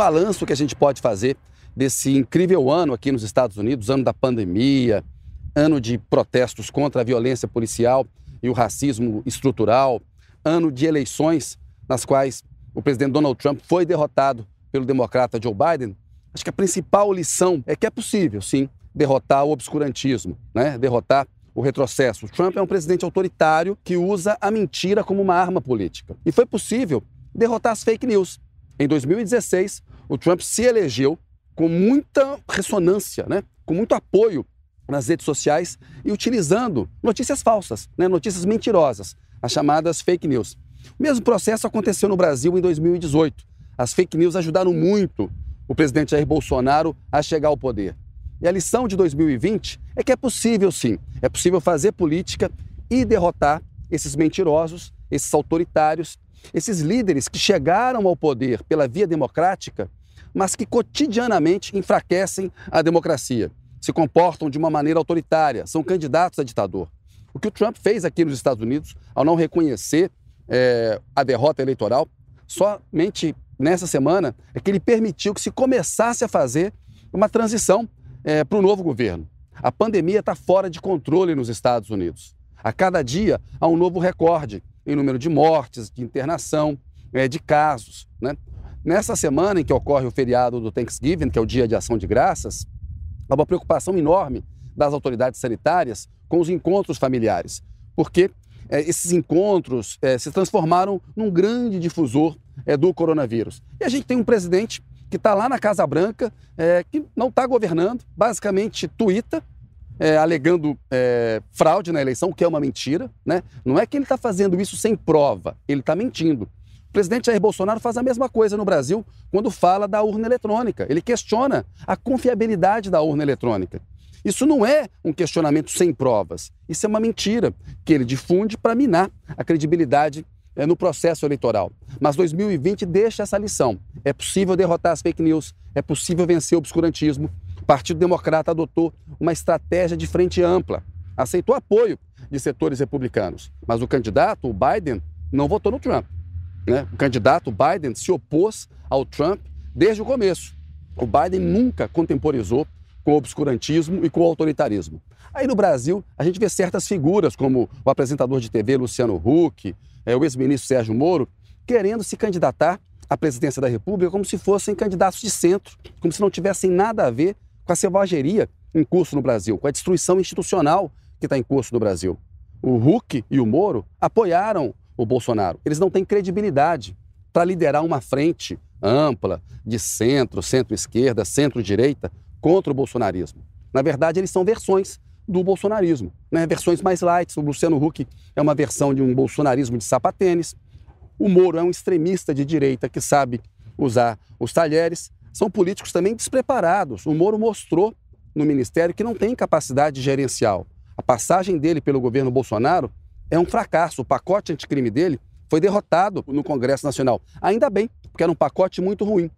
balanço que a gente pode fazer desse incrível ano aqui nos Estados Unidos, ano da pandemia, ano de protestos contra a violência policial e o racismo estrutural, ano de eleições nas quais o presidente Donald Trump foi derrotado pelo democrata Joe Biden, acho que a principal lição é que é possível, sim, derrotar o obscurantismo, né? derrotar o retrocesso. Trump é um presidente autoritário que usa a mentira como uma arma política. E foi possível derrotar as fake news. Em 2016, o Trump se elegeu com muita ressonância, né? com muito apoio nas redes sociais e utilizando notícias falsas, né? notícias mentirosas, as chamadas fake news. O mesmo processo aconteceu no Brasil em 2018. As fake news ajudaram muito o presidente Jair Bolsonaro a chegar ao poder. E a lição de 2020 é que é possível sim, é possível fazer política e derrotar esses mentirosos, esses autoritários, esses líderes que chegaram ao poder pela via democrática, mas que cotidianamente enfraquecem a democracia, se comportam de uma maneira autoritária, são candidatos a ditador. O que o Trump fez aqui nos Estados Unidos, ao não reconhecer é, a derrota eleitoral, somente nessa semana, é que ele permitiu que se começasse a fazer uma transição é, para o novo governo. A pandemia está fora de controle nos Estados Unidos. A cada dia há um novo recorde em número de mortes, de internação, é, de casos. Né? Nessa semana em que ocorre o feriado do Thanksgiving, que é o Dia de Ação de Graças, há uma preocupação enorme das autoridades sanitárias com os encontros familiares, porque é, esses encontros é, se transformaram num grande difusor é, do coronavírus. E a gente tem um presidente que está lá na Casa Branca, é, que não está governando, basicamente tuita, é, alegando é, fraude na eleição, que é uma mentira. Né? Não é que ele está fazendo isso sem prova, ele está mentindo. O presidente Jair Bolsonaro faz a mesma coisa no Brasil quando fala da urna eletrônica. Ele questiona a confiabilidade da urna eletrônica. Isso não é um questionamento sem provas. Isso é uma mentira que ele difunde para minar a credibilidade é, no processo eleitoral. Mas 2020 deixa essa lição. É possível derrotar as fake news, é possível vencer o obscurantismo. O Partido Democrata adotou uma estratégia de frente ampla, aceitou apoio de setores republicanos. Mas o candidato, o Biden, não votou no Trump. Né? O candidato Biden se opôs ao Trump desde o começo. O Biden nunca contemporizou com o obscurantismo e com o autoritarismo. Aí no Brasil, a gente vê certas figuras, como o apresentador de TV Luciano Huck, é, o ex-ministro Sérgio Moro, querendo se candidatar à presidência da República como se fossem candidatos de centro, como se não tivessem nada a ver com a selvageria em curso no Brasil, com a destruição institucional que está em curso no Brasil. O Huck e o Moro apoiaram o Bolsonaro. Eles não têm credibilidade para liderar uma frente ampla de centro, centro-esquerda, centro-direita contra o bolsonarismo. Na verdade, eles são versões do bolsonarismo, né? versões mais light. O Luciano Huck é uma versão de um bolsonarismo de sapatênis. O Moro é um extremista de direita que sabe usar os talheres. São políticos também despreparados. O Moro mostrou no ministério que não tem capacidade gerencial. A passagem dele pelo governo Bolsonaro é um fracasso. O pacote anticrime dele foi derrotado no Congresso Nacional. Ainda bem, porque era um pacote muito ruim.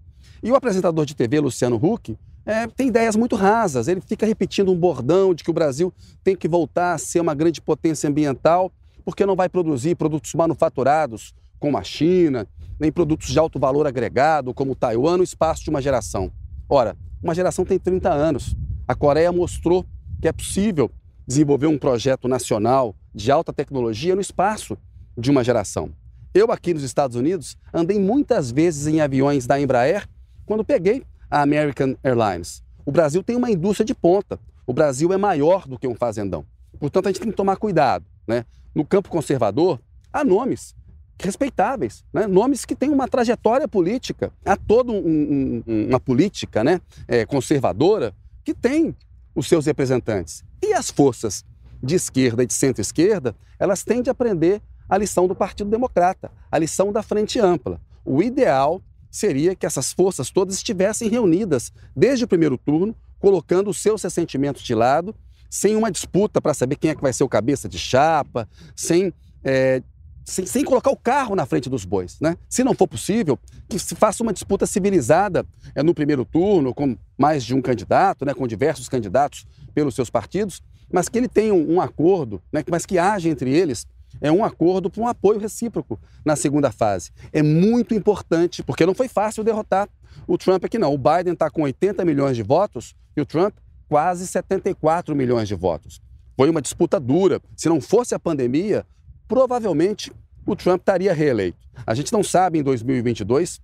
E o apresentador de TV, Luciano Huck, é, tem ideias muito rasas. Ele fica repetindo um bordão de que o Brasil tem que voltar a ser uma grande potência ambiental, porque não vai produzir produtos manufaturados como a China, nem produtos de alto valor agregado como Taiwan no espaço de uma geração. Ora, uma geração tem 30 anos. A Coreia mostrou que é possível desenvolver um projeto nacional de alta tecnologia no espaço de uma geração. Eu aqui nos Estados Unidos andei muitas vezes em aviões da Embraer quando peguei a American Airlines. O Brasil tem uma indústria de ponta. O Brasil é maior do que um fazendão. Portanto, a gente tem que tomar cuidado. Né? No campo conservador, há nomes respeitáveis, né? nomes que têm uma trajetória política. Há toda um, um, uma política né? É, conservadora que tem os seus representantes. E as forças de esquerda e de centro-esquerda, elas têm de aprender a lição do Partido Democrata, a lição da Frente Ampla. O ideal seria que essas forças todas estivessem reunidas desde o primeiro turno, colocando os seus ressentimentos de lado, sem uma disputa para saber quem é que vai ser o cabeça de chapa, sem, é, sem, sem, colocar o carro na frente dos bois. Né? Se não for possível, que se faça uma disputa civilizada é, no primeiro turno, com mais de um candidato, né, com diversos candidatos pelos seus partidos, mas que ele tenha um, um acordo, né, mas que haja entre eles é um acordo para um apoio recíproco na segunda fase. É muito importante, porque não foi fácil derrotar o Trump aqui não. O Biden está com 80 milhões de votos e o Trump quase 74 milhões de votos. Foi uma disputa dura. Se não fosse a pandemia, provavelmente o Trump estaria reeleito. A gente não sabe em 2022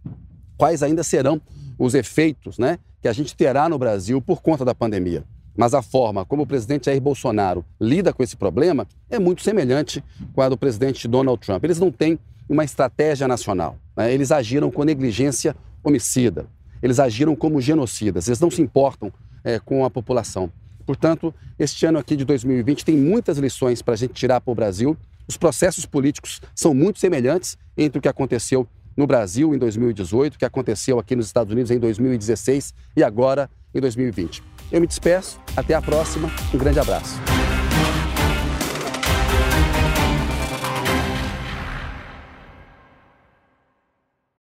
quais ainda serão os efeitos né, que a gente terá no Brasil por conta da pandemia. Mas a forma como o presidente Jair Bolsonaro lida com esse problema é muito semelhante com a do presidente Donald Trump. Eles não têm uma estratégia nacional. Né? Eles agiram com negligência homicida. Eles agiram como genocidas. Eles não se importam é, com a população. Portanto, este ano aqui de 2020 tem muitas lições para a gente tirar para o Brasil. Os processos políticos são muito semelhantes entre o que aconteceu no Brasil em 2018, o que aconteceu aqui nos Estados Unidos em 2016 e agora em 2020. Eu me despeço, até a próxima, um grande abraço.